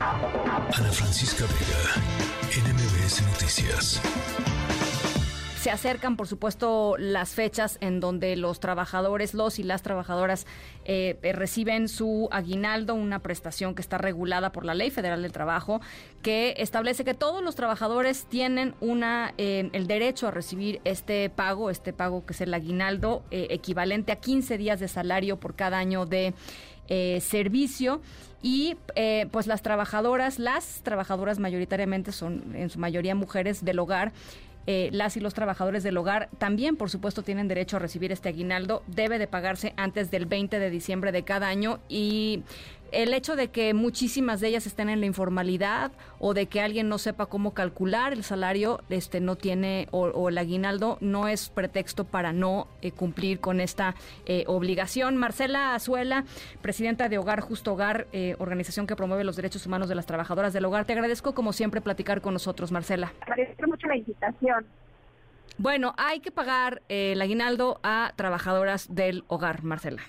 Ana Francisca Vega, NMBS Noticias. Se acercan, por supuesto, las fechas en donde los trabajadores, los y las trabajadoras eh, eh, reciben su aguinaldo, una prestación que está regulada por la Ley Federal del Trabajo, que establece que todos los trabajadores tienen una eh, el derecho a recibir este pago, este pago que es el aguinaldo, equivalente a 15 días de salario por cada año de servicio y pues las trabajadoras, las trabajadoras mayoritariamente son en su mayoría mujeres del hogar, eh, las y los trabajadores del hogar también, por supuesto, tienen derecho a recibir este aguinaldo. Debe de pagarse antes del 20 de diciembre de cada año y el hecho de que muchísimas de ellas estén en la informalidad o de que alguien no sepa cómo calcular el salario, este no tiene o, el aguinaldo no es pretexto para no eh, cumplir con esta eh, obligación. Marcela Azuela, presidenta de Hogar Justo Hogar, eh, organización que promueve los derechos humanos de las trabajadoras del hogar. Te agradezco como siempre platicar con nosotros, Marcela. Agradezco mucho la invitación. Bueno, hay que pagar el aguinaldo a trabajadoras del hogar, Marcela.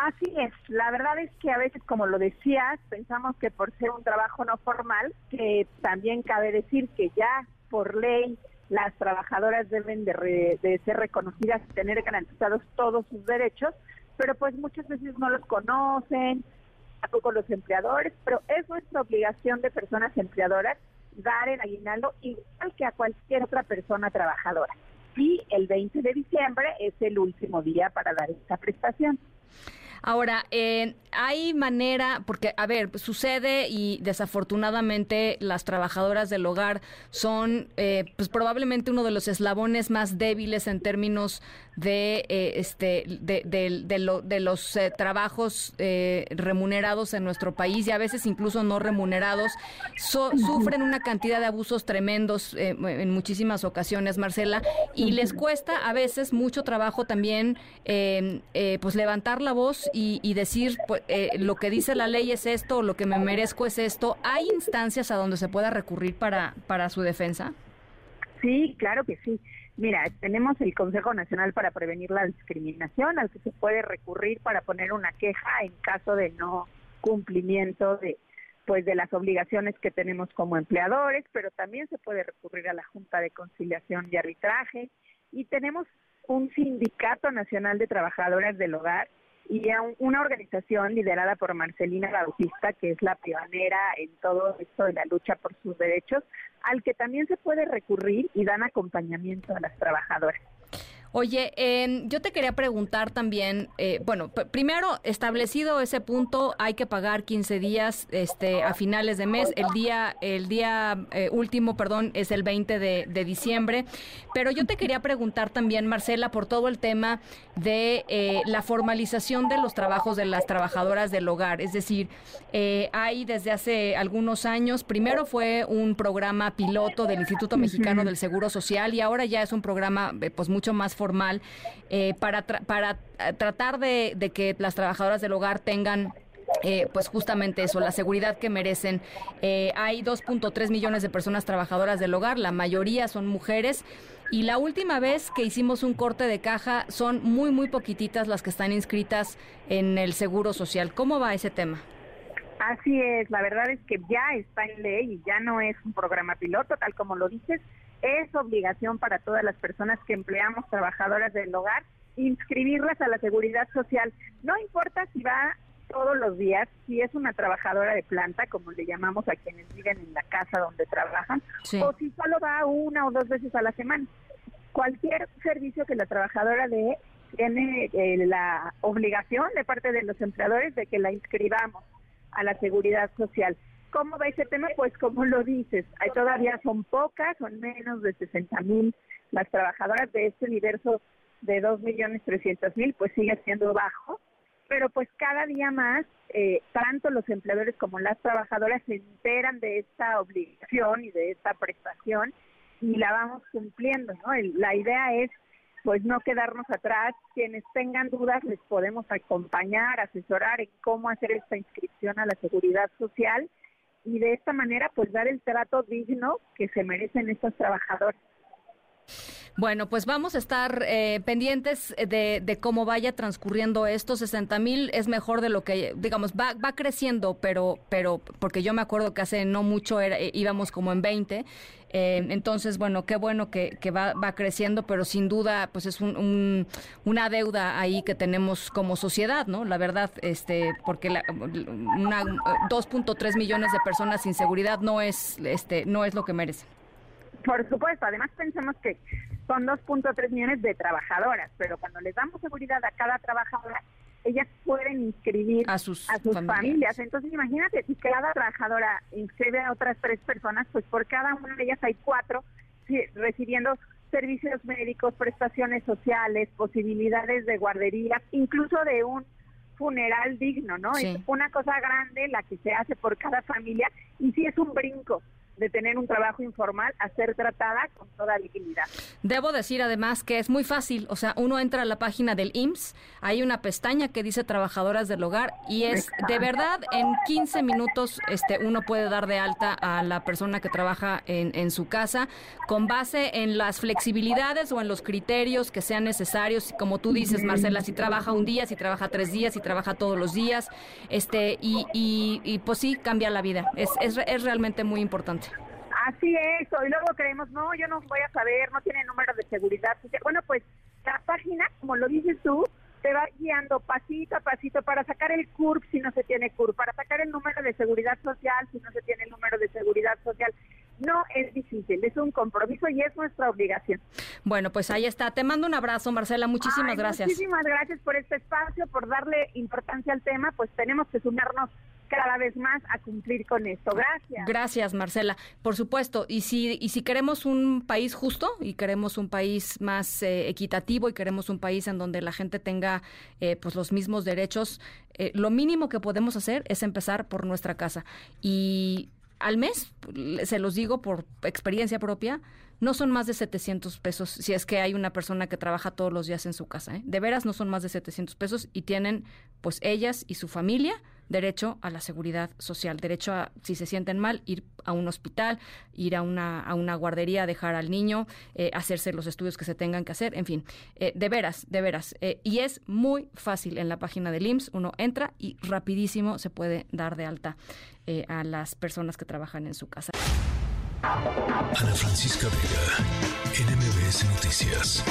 Así es, la verdad es que a veces, como lo decías, pensamos que por ser un trabajo no formal, que también cabe decir que ya por ley las trabajadoras deben de, ser reconocidas y tener garantizados todos sus derechos, pero pues muchas veces no los conocen, tampoco los empleadores, pero es nuestra obligación de personas empleadoras dar el aguinaldo igual que a cualquier otra persona trabajadora. Y el 20 de diciembre es el último día para dar esta prestación. Ahora, eh, hay manera, porque, a ver, sucede y desafortunadamente las trabajadoras del hogar son, eh, pues probablemente uno de los eslabones más débiles en términos de, eh, este, de, de, los trabajos remunerados en nuestro país y a veces incluso no remunerados. sufren una cantidad de abusos tremendos en muchísimas ocasiones, Marcela, y les cuesta a veces mucho trabajo también, pues levantar la voz y, decir pues, eh, lo que dice la ley es esto, lo que me merezco es esto, ¿hay instancias a donde se pueda recurrir para, para su defensa? Sí, claro que sí. Mira, tenemos el Consejo Nacional para Prevenir la Discriminación, al que se puede recurrir para poner una queja en caso de no cumplimiento de pues de las obligaciones que tenemos como empleadores, pero también se puede recurrir a la Junta de Conciliación y Arbitraje. Y tenemos un sindicato nacional de trabajadoras del hogar y una organización liderada por Marcelina Bautista, que es la pionera en todo esto de la lucha por sus derechos, al que también se puede recurrir y dan acompañamiento a las trabajadoras. Oye, yo te quería preguntar también, eh, bueno, primero, establecido ese punto, hay que pagar 15 días este, a finales de mes. El día, el día eh, último, perdón, es el 20 de, diciembre. Pero yo te quería preguntar también, Marcela, por todo el tema de eh, la formalización de los trabajos de las trabajadoras del hogar. Es decir, hay desde hace algunos años, primero fue un programa piloto del Instituto Mexicano del Seguro Social y ahora ya es un programa pues mucho más formal eh, para, para eh, tratar de, que las trabajadoras del hogar tengan eh, pues justamente eso, la seguridad que merecen. hay 2.3 millones de personas trabajadoras del hogar, la mayoría son mujeres. Y la última vez que hicimos un corte de caja son muy, muy poquititas las que están inscritas en el Seguro Social. ¿Cómo va ese tema? Así es, la verdad es que ya está en ley y ya no es un programa piloto, tal como lo dices, es obligación para todas las personas que empleamos trabajadoras del hogar inscribirlas a la seguridad social. No importa si va todos los días, si es una trabajadora de planta, como le llamamos a quienes viven en la casa donde trabajan, o si solo va una o dos veces a la semana. Cualquier servicio que la trabajadora dé tiene eh, la obligación de parte de los empleadores de que la inscribamos a la seguridad social. ¿Cómo va ese tema? Pues como lo dices, todavía son pocas, son menos de 60 mil las trabajadoras de este universo de 2 millones 300 mil, pues sigue siendo bajo, pero pues cada día más, eh, tanto los empleadores como las trabajadoras se enteran de esta obligación y de esta prestación y la vamos cumpliendo, ¿no? la idea es pues no quedarnos atrás, quienes tengan dudas les podemos acompañar, asesorar en cómo hacer esta inscripción a la seguridad social y de esta manera pues dar el trato digno que se merecen estos trabajadores. Bueno, pues vamos a estar eh, pendientes de, cómo vaya transcurriendo esto. 60 mil es mejor de lo que, digamos, va, va creciendo, pero, pero porque yo me acuerdo que hace no mucho era, eh, íbamos como en 20. Eh, entonces, bueno, qué bueno que, va, va, creciendo, pero sin duda, pues es un, una deuda ahí que tenemos como sociedad, ¿no? La verdad, este, porque la, 2.3 millones de personas sin seguridad no es, este, no es lo que merecen. Por supuesto, además pensemos que son 2.3 millones de trabajadoras, pero cuando les damos seguridad a cada trabajadora, ellas pueden inscribir a sus, familias. Entonces, imagínate, si cada trabajadora inscribe a otras tres personas, pues por cada una de ellas hay cuatro recibiendo servicios médicos, prestaciones sociales, posibilidades de guardería, incluso de un funeral digno, ¿no? Es una cosa grande la que se hace por cada familia y sí es un brinco de tener un trabajo informal a ser tratada con toda dignidad. Debo decir además que es muy fácil, o sea, uno entra a la página del IMSS, hay una pestaña que dice trabajadoras del hogar y es de verdad en 15 minutos este uno puede dar de alta a la persona que trabaja en, en su casa con base en las flexibilidades o en los criterios que sean necesarios, como tú dices, Marcela, si trabaja un día, si trabaja tres días, si trabaja todos los días, este y, y, y pues sí cambia la vida. Es, es, es realmente muy importante. Así es, y luego creemos, no, yo no voy a saber, no tiene número de seguridad. Bueno, pues la página, como lo dices tú, te va guiando pasito a pasito para sacar el CURP si no se tiene CURP, para sacar el número de seguridad social si no se tiene el número de seguridad social. No es difícil, es un compromiso y es nuestra obligación. Bueno, pues ahí está. Te mando un abrazo, Marcela. Muchísimas gracias. Muchísimas gracias por este espacio, por darle importancia al tema. Pues tenemos que sumarnos cada vez más a cumplir con esto. Gracias. Gracias, Marcela. Por supuesto, y si, y si queremos un país justo y queremos un país más eh, equitativo y queremos un país en donde la gente tenga eh, pues los mismos derechos, eh, lo mínimo que podemos hacer es empezar por nuestra casa. Y al mes, se los digo por experiencia propia, no son más de 700 pesos si es que hay una persona que trabaja todos los días en su casa. ¿eh? De veras no son más de 700 pesos y tienen, pues ellas y su familia, derecho a la seguridad social, derecho a, si se sienten mal, ir a un hospital, ir a una, a una guardería, dejar al niño, eh, hacerse los estudios que se tengan que hacer, en fin, eh, de veras, de veras. y es muy fácil en la página del IMSS, uno entra y rapidísimo se puede dar de alta a las personas que trabajan en su casa. Ana Francisca Vega, NMBS Noticias.